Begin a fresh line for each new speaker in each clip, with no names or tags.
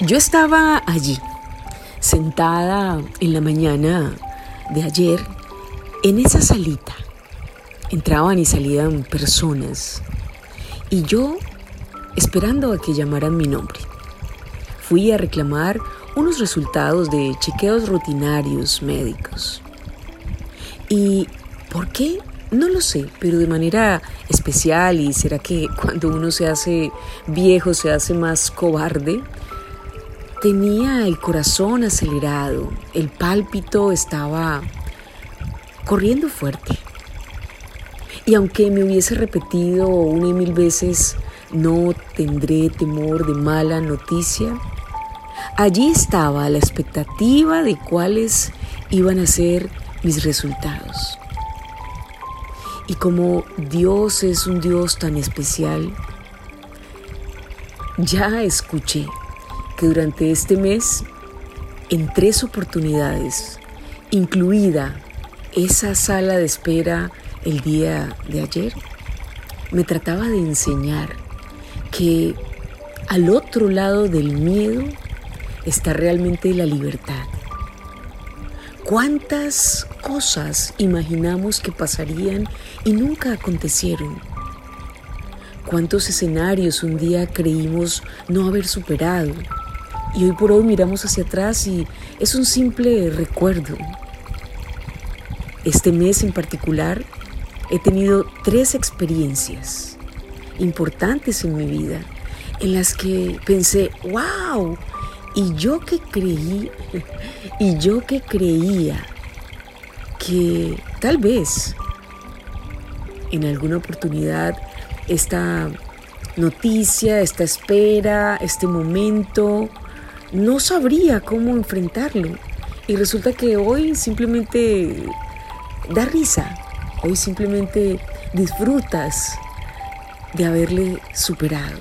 Yo estaba allí, sentada en la mañana de ayer, en esa salita. Entraban y salían personas y yo esperando a que llamaran mi nombre. Fui a reclamar unos resultados de chequeos rutinarios médicos. ¿Y por qué? No lo sé, pero de manera especial y será que cuando uno se hace viejo se hace más cobarde, Tenía el corazón acelerado, el pálpito estaba corriendo fuerte. Y aunque me hubiese repetido una y mil veces, no tendré temor de mala noticia, allí estaba la expectativa de cuáles iban a ser mis resultados. Y como Dios es un Dios tan especial, ya escuché que durante este mes, en tres oportunidades, incluida esa sala de espera el día de ayer, me trataba de enseñar que al otro lado del miedo está realmente la libertad. ¿Cuántas cosas imaginamos que pasarían y nunca acontecieron? ¿Cuántos escenarios un día creímos no haber superado? Y hoy por hoy miramos hacia atrás y es un simple recuerdo. Este mes en particular he tenido tres experiencias importantes en mi vida en las que pensé, wow, y yo que creí, y yo que creía que tal vez en alguna oportunidad esta noticia, esta espera, este momento, no sabría cómo enfrentarlo. Y resulta que hoy simplemente da risa, hoy simplemente disfrutas de haberle superado.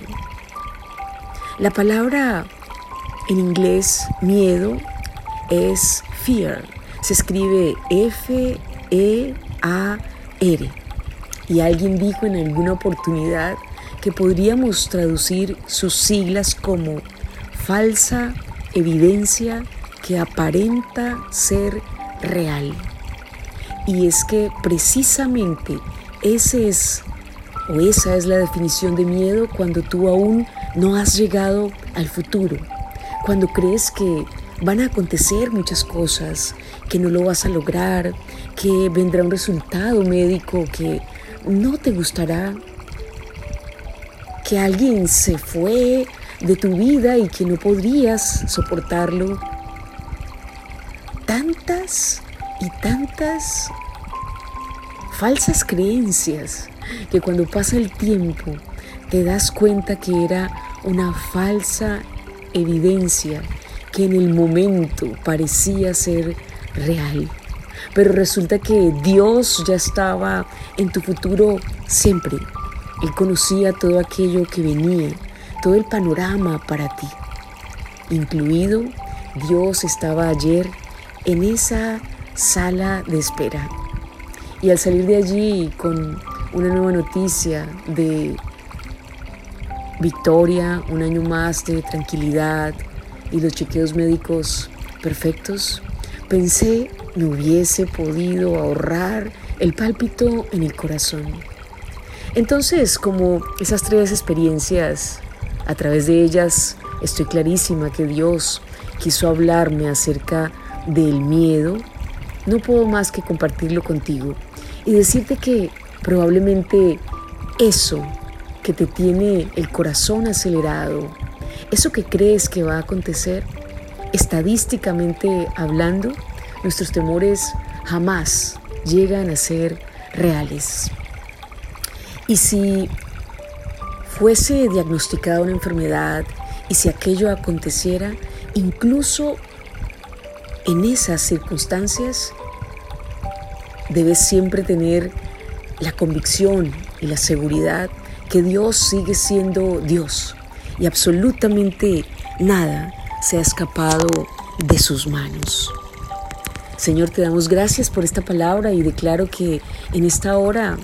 La palabra en inglés miedo es fear. Se escribe F-E-A-R. Y alguien dijo en alguna oportunidad que podríamos traducir sus siglas como falsa evidencia que aparenta ser real. Y es que precisamente ese es o esa es la definición de miedo cuando tú aún no has llegado al futuro, cuando crees que van a acontecer muchas cosas, que no lo vas a lograr, que vendrá un resultado médico que no te gustará, que alguien se fue de tu vida y que no podrías soportarlo. Tantas y tantas falsas creencias que cuando pasa el tiempo te das cuenta que era una falsa evidencia que en el momento parecía ser real. Pero resulta que Dios ya estaba en tu futuro siempre. Él conocía todo aquello que venía todo el panorama para ti. Incluido, Dios estaba ayer en esa sala de espera. Y al salir de allí con una nueva noticia de victoria, un año más de tranquilidad y los chequeos médicos perfectos, pensé me hubiese podido ahorrar el pálpito en el corazón. Entonces, como esas tres experiencias a través de ellas estoy clarísima que Dios quiso hablarme acerca del miedo. No puedo más que compartirlo contigo y decirte que probablemente eso que te tiene el corazón acelerado, eso que crees que va a acontecer, estadísticamente hablando, nuestros temores jamás llegan a ser reales. Y si fuese diagnosticada una enfermedad y si aquello aconteciera, incluso en esas circunstancias, debes siempre tener la convicción y la seguridad que Dios sigue siendo Dios y absolutamente nada se ha escapado de sus manos. Señor, te damos gracias por esta palabra y declaro que en esta hora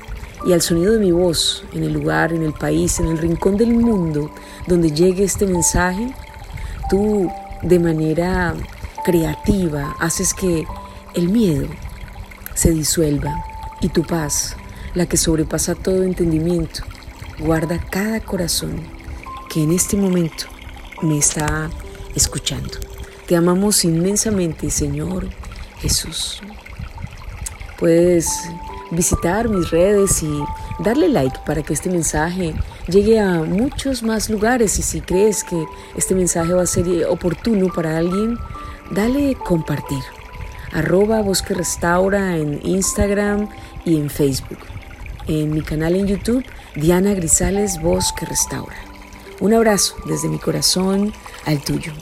y al sonido de mi voz, en el lugar, en el país, en el rincón del mundo donde llegue este mensaje, tú de manera creativa haces que el miedo se disuelva y tu paz, la que sobrepasa todo entendimiento, guarda cada corazón que en este momento me está escuchando. Te amamos inmensamente, Señor Jesús. Puedes visitar mis redes y darle like para que este mensaje llegue a muchos más lugares y si crees que este mensaje va a ser oportuno para alguien, dale compartir. Arroba Bosque Restaura en Instagram y en Facebook. En mi canal en YouTube, Diana Grisales Bosque Restaura. Un abrazo desde mi corazón al tuyo.